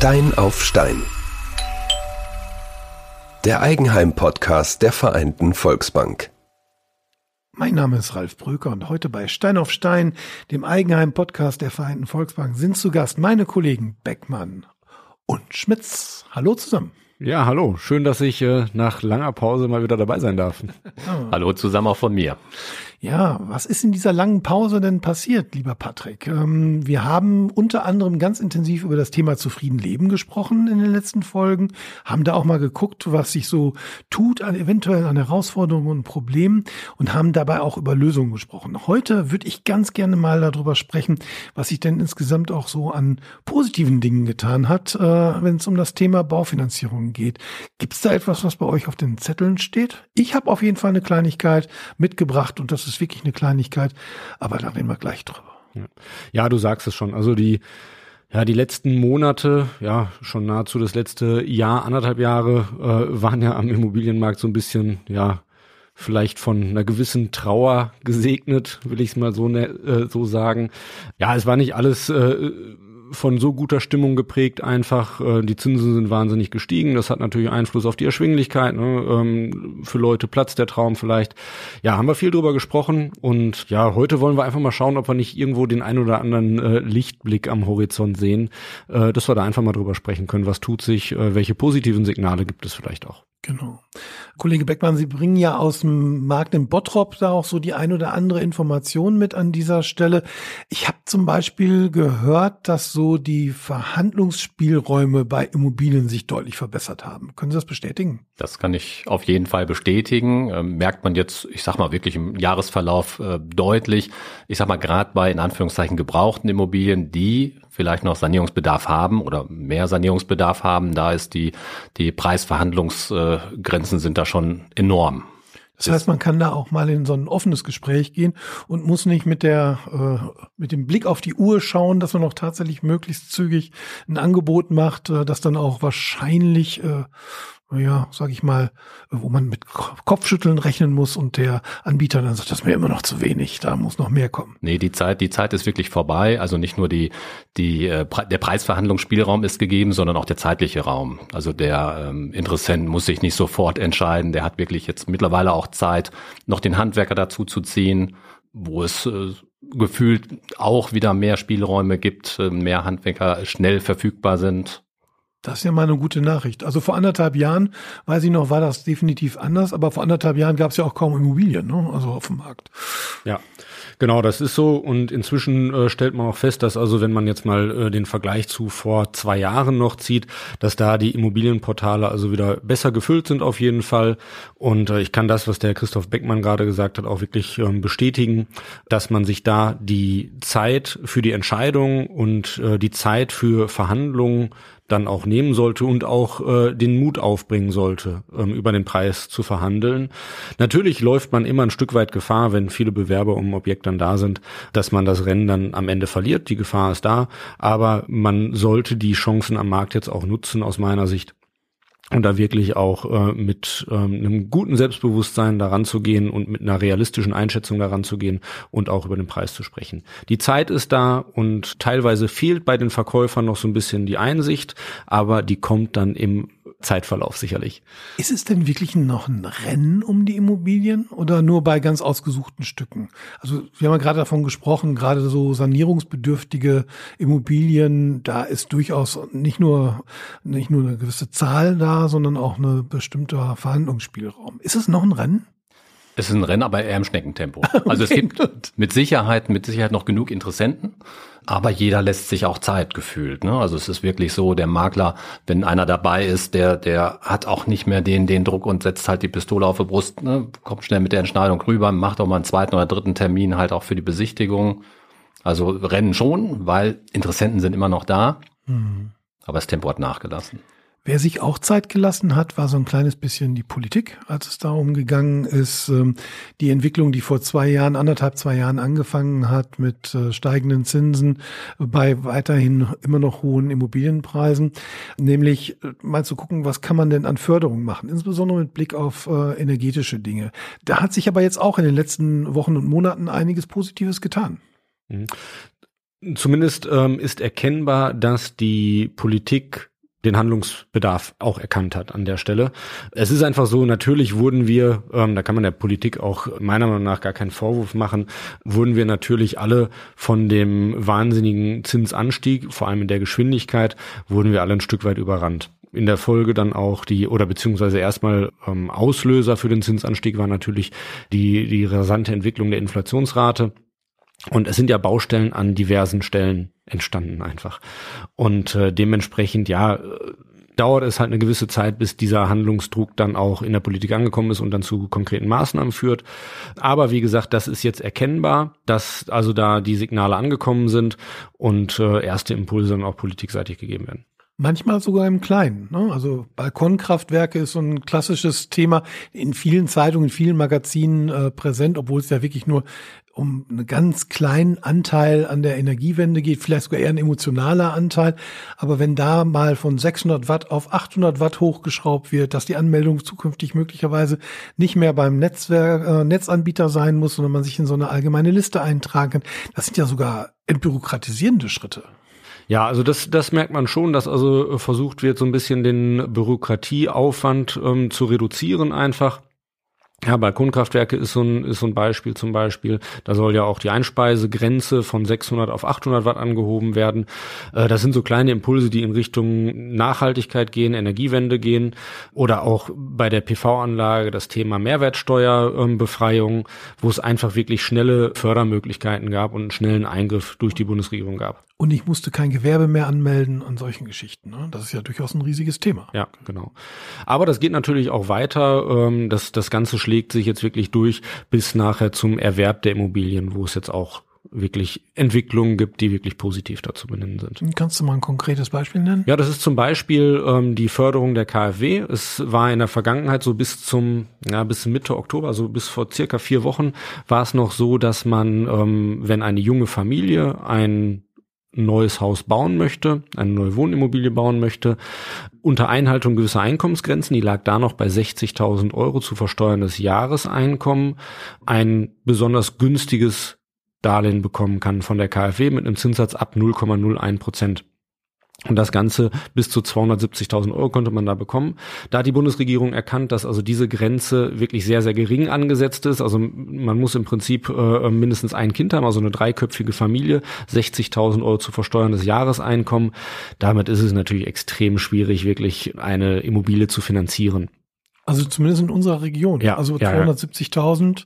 Stein auf Stein. Der Eigenheim-Podcast der Vereinten Volksbank. Mein Name ist Ralf Bröker und heute bei Stein auf Stein, dem Eigenheim-Podcast der Vereinten Volksbank, sind zu Gast meine Kollegen Beckmann und Schmitz. Hallo zusammen. Ja, hallo. Schön, dass ich äh, nach langer Pause mal wieder dabei sein darf. Hallo zusammen auch von mir. Ja, was ist in dieser langen Pause denn passiert, lieber Patrick? Ähm, wir haben unter anderem ganz intensiv über das Thema zufrieden leben gesprochen in den letzten Folgen, haben da auch mal geguckt, was sich so tut, an, eventuell an Herausforderungen und Problemen und haben dabei auch über Lösungen gesprochen. Heute würde ich ganz gerne mal darüber sprechen, was sich denn insgesamt auch so an positiven Dingen getan hat, äh, wenn es um das Thema Baufinanzierung geht. Gibt es da etwas, was bei euch auf den Zetteln steht? Ich habe auf jeden Fall eine Kleinigkeit mitgebracht und das ist ist wirklich eine Kleinigkeit, aber da reden wir gleich drüber. Ja. ja, du sagst es schon. Also die, ja, die letzten Monate, ja, schon nahezu das letzte Jahr, anderthalb Jahre, äh, waren ja am Immobilienmarkt so ein bisschen, ja, vielleicht von einer gewissen Trauer gesegnet, will ich es mal so, ne, äh, so sagen. Ja, es war nicht alles äh, von so guter Stimmung geprägt einfach. Äh, die Zinsen sind wahnsinnig gestiegen. Das hat natürlich Einfluss auf die Erschwinglichkeit. Ne? Ähm, für Leute platzt der Traum vielleicht. Ja, haben wir viel drüber gesprochen. Und ja, heute wollen wir einfach mal schauen, ob wir nicht irgendwo den ein oder anderen äh, Lichtblick am Horizont sehen, äh, dass wir da einfach mal drüber sprechen können. Was tut sich? Äh, welche positiven Signale gibt es vielleicht auch? Genau. Kollege Beckmann, Sie bringen ja aus dem Markt in Bottrop da auch so die ein oder andere Information mit an dieser Stelle. Ich habe zum Beispiel gehört, dass so die Verhandlungsspielräume bei Immobilien sich deutlich verbessert haben. Können Sie das bestätigen? Das kann ich auf jeden Fall bestätigen. Ähm, merkt man jetzt, ich sag mal wirklich im Jahresverlauf äh, deutlich. Ich sag mal gerade bei in Anführungszeichen gebrauchten Immobilien, die vielleicht noch Sanierungsbedarf haben oder mehr Sanierungsbedarf haben, da ist die, die Preisverhandlungsgrenzen sind da schon enorm. Das heißt, man kann da auch mal in so ein offenes Gespräch gehen und muss nicht mit der äh, mit dem Blick auf die Uhr schauen, dass man auch tatsächlich möglichst zügig ein Angebot macht, äh, das dann auch wahrscheinlich äh, ja, sag ich mal, wo man mit Kopfschütteln rechnen muss und der Anbieter dann sagt, das ist mir immer noch zu wenig, da muss noch mehr kommen. Nee, die Zeit, die Zeit ist wirklich vorbei. Also nicht nur die, die, äh, der Preisverhandlungsspielraum ist gegeben, sondern auch der zeitliche Raum. Also der ähm, Interessent muss sich nicht sofort entscheiden. Der hat wirklich jetzt mittlerweile auch Zeit, noch den Handwerker dazu zu ziehen, wo es äh, gefühlt auch wieder mehr Spielräume gibt, äh, mehr Handwerker schnell verfügbar sind. Das ist ja mal eine gute Nachricht. Also vor anderthalb Jahren, weiß ich noch, war das definitiv anders, aber vor anderthalb Jahren gab es ja auch kaum Immobilien, ne? also auf dem Markt. Ja, genau, das ist so. Und inzwischen äh, stellt man auch fest, dass also, wenn man jetzt mal äh, den Vergleich zu vor zwei Jahren noch zieht, dass da die Immobilienportale also wieder besser gefüllt sind auf jeden Fall. Und äh, ich kann das, was der Christoph Beckmann gerade gesagt hat, auch wirklich ähm, bestätigen, dass man sich da die Zeit für die Entscheidung und äh, die Zeit für Verhandlungen dann auch nehmen sollte und auch äh, den Mut aufbringen sollte, ähm, über den Preis zu verhandeln. Natürlich läuft man immer ein Stück weit Gefahr, wenn viele Bewerber um Objekt dann da sind, dass man das Rennen dann am Ende verliert. Die Gefahr ist da, aber man sollte die Chancen am Markt jetzt auch nutzen aus meiner Sicht und da wirklich auch äh, mit ähm, einem guten Selbstbewusstsein daran zu gehen und mit einer realistischen Einschätzung daran zu gehen und auch über den Preis zu sprechen. Die Zeit ist da und teilweise fehlt bei den Verkäufern noch so ein bisschen die Einsicht, aber die kommt dann im Zeitverlauf sicherlich. Ist es denn wirklich noch ein Rennen um die Immobilien oder nur bei ganz ausgesuchten Stücken? Also wir haben ja gerade davon gesprochen, gerade so sanierungsbedürftige Immobilien, da ist durchaus nicht nur, nicht nur eine gewisse Zahl da, sondern auch eine bestimmter Verhandlungsspielraum. Ist es noch ein Rennen? Es ist ein Rennen, aber eher im Schneckentempo. Also es gibt mit Sicherheit, mit Sicherheit noch genug Interessenten. Aber jeder lässt sich auch Zeit gefühlt. Ne? Also es ist wirklich so, der Makler, wenn einer dabei ist, der, der hat auch nicht mehr den, den Druck und setzt halt die Pistole auf die Brust, ne? kommt schnell mit der Entscheidung rüber, macht auch mal einen zweiten oder dritten Termin halt auch für die Besichtigung. Also rennen schon, weil Interessenten sind immer noch da. Mhm. Aber das Tempo hat nachgelassen. Wer sich auch Zeit gelassen hat, war so ein kleines bisschen die Politik, als es darum gegangen ist, ähm, die Entwicklung, die vor zwei Jahren, anderthalb, zwei Jahren angefangen hat mit äh, steigenden Zinsen bei weiterhin immer noch hohen Immobilienpreisen, nämlich äh, mal zu gucken, was kann man denn an Förderung machen, insbesondere mit Blick auf äh, energetische Dinge. Da hat sich aber jetzt auch in den letzten Wochen und Monaten einiges Positives getan. Mhm. Zumindest ähm, ist erkennbar, dass die Politik den Handlungsbedarf auch erkannt hat an der Stelle. Es ist einfach so, natürlich wurden wir, ähm, da kann man der Politik auch meiner Meinung nach gar keinen Vorwurf machen, wurden wir natürlich alle von dem wahnsinnigen Zinsanstieg, vor allem in der Geschwindigkeit, wurden wir alle ein Stück weit überrannt in der Folge dann auch die, oder beziehungsweise erstmal ähm, Auslöser für den Zinsanstieg war natürlich die, die rasante Entwicklung der Inflationsrate. Und es sind ja Baustellen an diversen Stellen entstanden einfach. Und äh, dementsprechend, ja, dauert es halt eine gewisse Zeit, bis dieser Handlungsdruck dann auch in der Politik angekommen ist und dann zu konkreten Maßnahmen führt. Aber wie gesagt, das ist jetzt erkennbar, dass also da die Signale angekommen sind und äh, erste Impulse dann auch politikseitig gegeben werden. Manchmal sogar im Kleinen. Ne? Also Balkonkraftwerke ist so ein klassisches Thema in vielen Zeitungen, in vielen Magazinen äh, präsent, obwohl es ja wirklich nur um einen ganz kleinen Anteil an der Energiewende geht, vielleicht sogar eher ein emotionaler Anteil. Aber wenn da mal von 600 Watt auf 800 Watt hochgeschraubt wird, dass die Anmeldung zukünftig möglicherweise nicht mehr beim Netzwerk, äh, Netzanbieter sein muss, sondern man sich in so eine allgemeine Liste eintragen kann, das sind ja sogar entbürokratisierende Schritte. Ja, also das, das merkt man schon, dass also versucht wird, so ein bisschen den Bürokratieaufwand ähm, zu reduzieren einfach. Ja, Balkonkraftwerke ist so, ein, ist so ein Beispiel zum Beispiel. Da soll ja auch die Einspeisegrenze von 600 auf 800 Watt angehoben werden. Äh, das sind so kleine Impulse, die in Richtung Nachhaltigkeit gehen, Energiewende gehen oder auch bei der PV-Anlage das Thema Mehrwertsteuerbefreiung, wo es einfach wirklich schnelle Fördermöglichkeiten gab und einen schnellen Eingriff durch die Bundesregierung gab. Und ich musste kein Gewerbe mehr anmelden an solchen Geschichten. Ne? Das ist ja durchaus ein riesiges Thema. Ja, genau. Aber das geht natürlich auch weiter. Ähm, das, das Ganze schlägt sich jetzt wirklich durch bis nachher zum Erwerb der Immobilien, wo es jetzt auch wirklich Entwicklungen gibt, die wirklich positiv dazu benennen sind. Kannst du mal ein konkretes Beispiel nennen? Ja, das ist zum Beispiel ähm, die Förderung der KfW. Es war in der Vergangenheit so bis zum, ja, bis Mitte Oktober, also bis vor circa vier Wochen, war es noch so, dass man, ähm, wenn eine junge Familie ein neues Haus bauen möchte, eine neue Wohnimmobilie bauen möchte, unter Einhaltung gewisser Einkommensgrenzen, die lag da noch bei 60.000 Euro zu versteuerndes Jahreseinkommen, ein besonders günstiges Darlehen bekommen kann von der KfW mit einem Zinssatz ab 0,01 Prozent. Und das Ganze bis zu 270.000 Euro konnte man da bekommen. Da hat die Bundesregierung erkannt, dass also diese Grenze wirklich sehr, sehr gering angesetzt ist. Also man muss im Prinzip äh, mindestens ein Kind haben, also eine dreiköpfige Familie, 60.000 Euro zu versteuerndes Jahreseinkommen. Damit ist es natürlich extrem schwierig, wirklich eine Immobilie zu finanzieren. Also zumindest in unserer Region. Ja, also 270.000. Ja.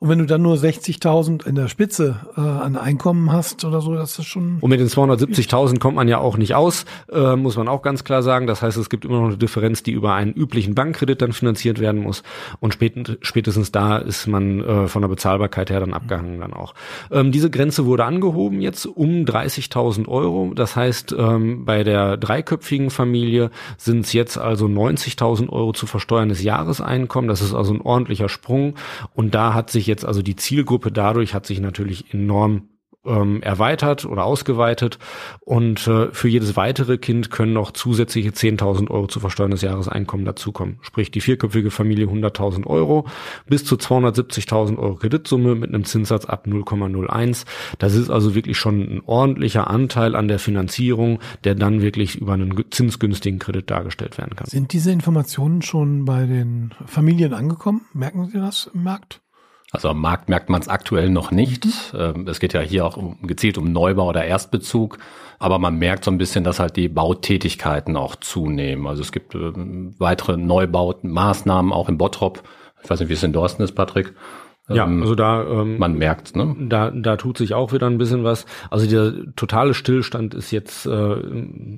Und wenn du dann nur 60.000 in der Spitze äh, an Einkommen hast oder so, das ist schon. Und mit den 270.000 kommt man ja auch nicht aus, äh, muss man auch ganz klar sagen. Das heißt, es gibt immer noch eine Differenz, die über einen üblichen Bankkredit dann finanziert werden muss. Und spät, spätestens da ist man äh, von der Bezahlbarkeit her dann abgehangen dann auch. Ähm, diese Grenze wurde angehoben jetzt um 30.000 Euro. Das heißt, ähm, bei der dreiköpfigen Familie sind es jetzt also 90.000 Euro zu versteuerndes Jahreseinkommen. Das ist also ein ordentlicher Sprung. Und da hat sich jetzt also die Zielgruppe dadurch hat sich natürlich enorm ähm, erweitert oder ausgeweitet und äh, für jedes weitere Kind können noch zusätzliche 10.000 Euro zu versteuerndes Jahreseinkommen dazukommen. Sprich die vierköpfige Familie 100.000 Euro bis zu 270.000 Euro Kreditsumme mit einem Zinssatz ab 0,01. Das ist also wirklich schon ein ordentlicher Anteil an der Finanzierung, der dann wirklich über einen zinsgünstigen Kredit dargestellt werden kann. Sind diese Informationen schon bei den Familien angekommen? Merken Sie das im Markt? Also am Markt merkt man es aktuell noch nicht. Mhm. Es geht ja hier auch um, gezielt um Neubau oder Erstbezug. Aber man merkt so ein bisschen, dass halt die Bautätigkeiten auch zunehmen. Also es gibt äh, weitere Neubaumaßnahmen auch in Bottrop. Ich weiß nicht, wie es in Dorsten ist, Patrick. Ja, ähm, also da ähm, man merkt, ne? Da da tut sich auch wieder ein bisschen was. Also der totale Stillstand ist jetzt äh,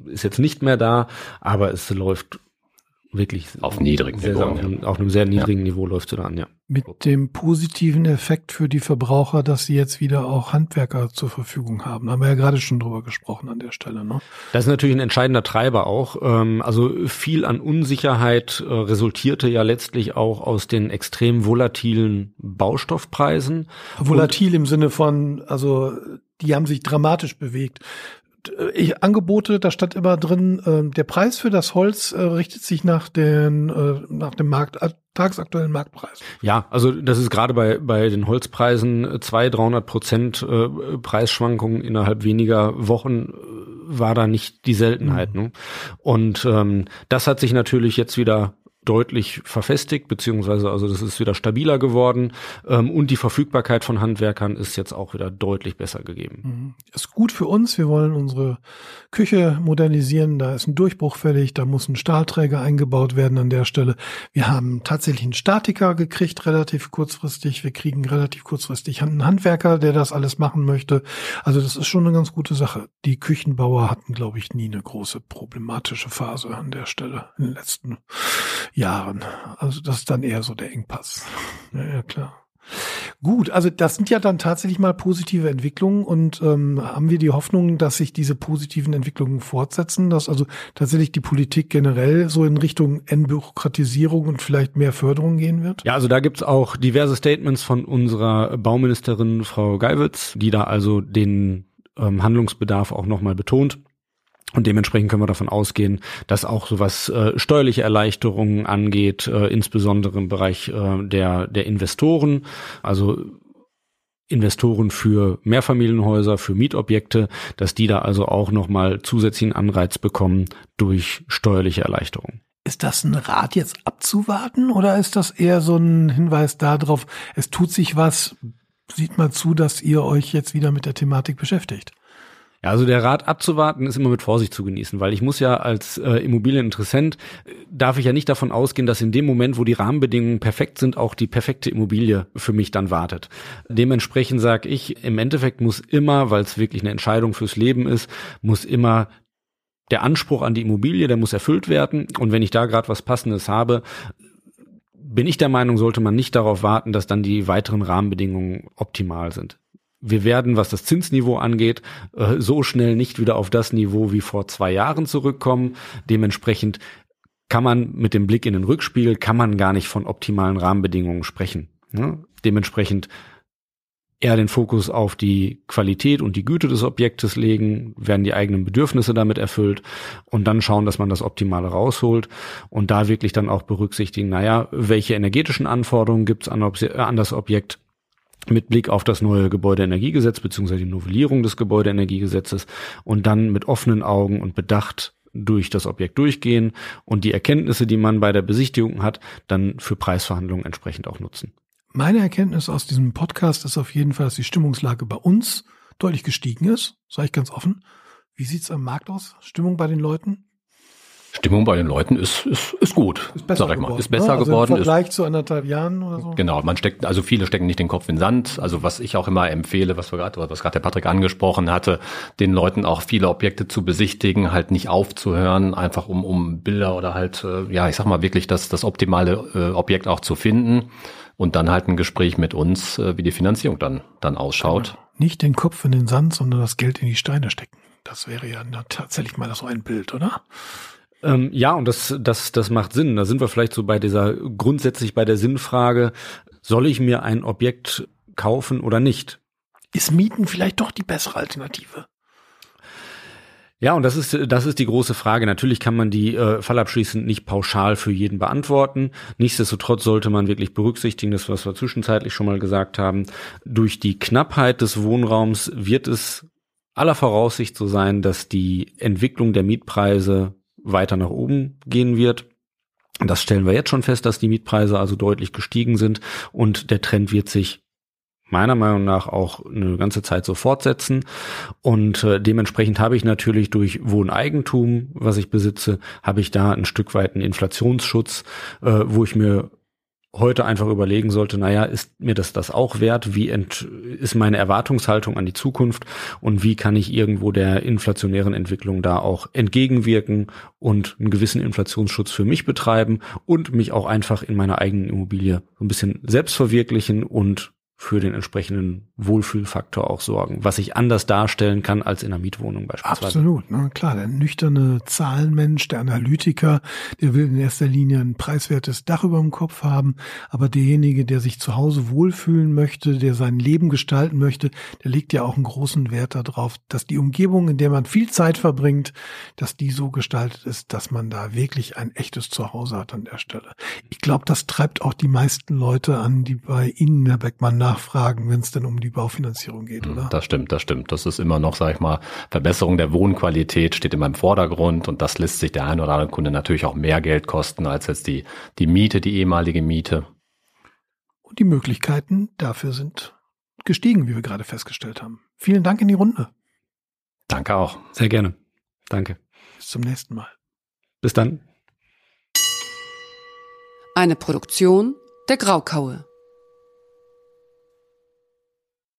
ist jetzt nicht mehr da, aber es läuft wirklich auf niedrigem Niveau. Auf, auf, einem sehr niedrigen ja. Niveau läuft es an, ja. Mit dem positiven Effekt für die Verbraucher, dass sie jetzt wieder auch Handwerker zur Verfügung haben. Da haben wir ja gerade schon drüber gesprochen an der Stelle. Ne? Das ist natürlich ein entscheidender Treiber auch. Ähm, also viel an Unsicherheit äh, resultierte ja letztlich auch aus den extrem volatilen Baustoffpreisen. Volatil im Sinne von, also die haben sich dramatisch bewegt. Äh, ich, Angebote, da stand immer drin, äh, der Preis für das Holz äh, richtet sich nach den äh, nach dem Markt äh, tagsaktuellen Marktpreis. Ja, also das ist gerade bei bei den Holzpreisen zwei 300 Prozent äh, Preisschwankungen innerhalb weniger Wochen war da nicht die Seltenheit. Mhm. Ne? Und ähm, das hat sich natürlich jetzt wieder deutlich verfestigt, beziehungsweise also das ist wieder stabiler geworden ähm, und die Verfügbarkeit von Handwerkern ist jetzt auch wieder deutlich besser gegeben. Mhm. Ist gut für uns. Wir wollen unsere Küche modernisieren. Da ist ein Durchbruch fällig. Da muss ein Stahlträger eingebaut werden an der Stelle. Wir haben tatsächlich einen Statiker gekriegt, relativ kurzfristig. Wir kriegen relativ kurzfristig einen Handwerker, der das alles machen möchte. Also das ist schon eine ganz gute Sache. Die Küchenbauer hatten, glaube ich, nie eine große problematische Phase an der Stelle in den letzten Jahren. Also das ist dann eher so der Engpass. Ja, ja klar. Gut, also das sind ja dann tatsächlich mal positive Entwicklungen und ähm, haben wir die Hoffnung, dass sich diese positiven Entwicklungen fortsetzen, dass also tatsächlich die Politik generell so in Richtung Entbürokratisierung und vielleicht mehr Förderung gehen wird? Ja, also da gibt's auch diverse Statements von unserer Bauministerin Frau Geiwitz, die da also den ähm, Handlungsbedarf auch nochmal betont. Und dementsprechend können wir davon ausgehen, dass auch so was äh, steuerliche Erleichterungen angeht, äh, insbesondere im Bereich äh, der, der Investoren, also Investoren für Mehrfamilienhäuser, für Mietobjekte, dass die da also auch nochmal zusätzlichen Anreiz bekommen durch steuerliche Erleichterungen. Ist das ein Rat jetzt abzuwarten oder ist das eher so ein Hinweis darauf, es tut sich was, sieht mal zu, dass ihr euch jetzt wieder mit der Thematik beschäftigt? Ja, also der Rat abzuwarten ist immer mit Vorsicht zu genießen, weil ich muss ja als äh, Immobilieninteressent, äh, darf ich ja nicht davon ausgehen, dass in dem Moment, wo die Rahmenbedingungen perfekt sind, auch die perfekte Immobilie für mich dann wartet. Dementsprechend sage ich, im Endeffekt muss immer, weil es wirklich eine Entscheidung fürs Leben ist, muss immer der Anspruch an die Immobilie, der muss erfüllt werden. Und wenn ich da gerade was Passendes habe, bin ich der Meinung, sollte man nicht darauf warten, dass dann die weiteren Rahmenbedingungen optimal sind wir werden, was das Zinsniveau angeht, äh, so schnell nicht wieder auf das Niveau wie vor zwei Jahren zurückkommen. Dementsprechend kann man mit dem Blick in den Rückspiegel, kann man gar nicht von optimalen Rahmenbedingungen sprechen. Dementsprechend eher den Fokus auf die Qualität und die Güte des Objektes legen, werden die eigenen Bedürfnisse damit erfüllt und dann schauen, dass man das Optimale rausholt und da wirklich dann auch berücksichtigen, naja, welche energetischen Anforderungen gibt es an, an das Objekt, mit Blick auf das neue Gebäudeenergiegesetz beziehungsweise die Novellierung des Gebäudeenergiegesetzes und dann mit offenen Augen und bedacht durch das Objekt durchgehen und die Erkenntnisse, die man bei der Besichtigung hat, dann für Preisverhandlungen entsprechend auch nutzen. Meine Erkenntnis aus diesem Podcast ist auf jeden Fall, dass die Stimmungslage bei uns deutlich gestiegen ist, sage ich ganz offen. Wie sieht's am Markt aus? Stimmung bei den Leuten? Stimmung bei den Leuten ist, ist, ist gut, ist besser sag ich mal. Ist besser ne? also geworden. Im Vergleich ist, zu anderthalb Jahren oder so. Genau, man steckt, also viele stecken nicht den Kopf in den Sand. Also was ich auch immer empfehle, was wir gerade, was gerade der Patrick angesprochen hatte, den Leuten auch viele Objekte zu besichtigen, halt nicht aufzuhören, einfach um, um Bilder oder halt, äh, ja, ich sag mal wirklich das, das optimale äh, Objekt auch zu finden und dann halt ein Gespräch mit uns, äh, wie die Finanzierung dann, dann ausschaut. Genau. Nicht den Kopf in den Sand, sondern das Geld in die Steine stecken. Das wäre ja tatsächlich mal so ein Bild, oder? Ähm, ja, und das, das, das macht Sinn. Da sind wir vielleicht so bei dieser, grundsätzlich bei der Sinnfrage, soll ich mir ein Objekt kaufen oder nicht? Ist Mieten vielleicht doch die bessere Alternative? Ja, und das ist, das ist die große Frage. Natürlich kann man die äh, fallabschließend nicht pauschal für jeden beantworten. Nichtsdestotrotz sollte man wirklich berücksichtigen, das, was wir zwischenzeitlich schon mal gesagt haben. Durch die Knappheit des Wohnraums wird es aller Voraussicht so sein, dass die Entwicklung der Mietpreise weiter nach oben gehen wird. Das stellen wir jetzt schon fest, dass die Mietpreise also deutlich gestiegen sind und der Trend wird sich meiner Meinung nach auch eine ganze Zeit so fortsetzen. Und äh, dementsprechend habe ich natürlich durch Wohneigentum, was ich besitze, habe ich da ein Stück weit einen Inflationsschutz, äh, wo ich mir heute einfach überlegen sollte, naja, ist mir das das auch wert? Wie ent, ist meine Erwartungshaltung an die Zukunft und wie kann ich irgendwo der inflationären Entwicklung da auch entgegenwirken und einen gewissen Inflationsschutz für mich betreiben und mich auch einfach in meiner eigenen Immobilie so ein bisschen selbst verwirklichen und für den entsprechenden Wohlfühlfaktor auch sorgen, was ich anders darstellen kann als in einer Mietwohnung beispielsweise. Absolut, ne? klar, der nüchterne Zahlenmensch, der Analytiker, der will in erster Linie ein preiswertes Dach über dem Kopf haben, aber derjenige, der sich zu Hause wohlfühlen möchte, der sein Leben gestalten möchte, der legt ja auch einen großen Wert darauf, dass die Umgebung, in der man viel Zeit verbringt, dass die so gestaltet ist, dass man da wirklich ein echtes Zuhause hat an der Stelle. Ich glaube, das treibt auch die meisten Leute an, die bei Ihnen, Herr Beckmann, nachfragen, wenn es dann um die Baufinanzierung geht, oder? Das stimmt, das stimmt. Das ist immer noch, sag ich mal, Verbesserung der Wohnqualität steht immer im Vordergrund und das lässt sich der ein oder andere Kunde natürlich auch mehr Geld kosten als jetzt die, die Miete, die ehemalige Miete. Und die Möglichkeiten dafür sind gestiegen, wie wir gerade festgestellt haben. Vielen Dank in die Runde. Danke auch. Sehr gerne. Danke. Bis zum nächsten Mal. Bis dann. Eine Produktion der Graukaue.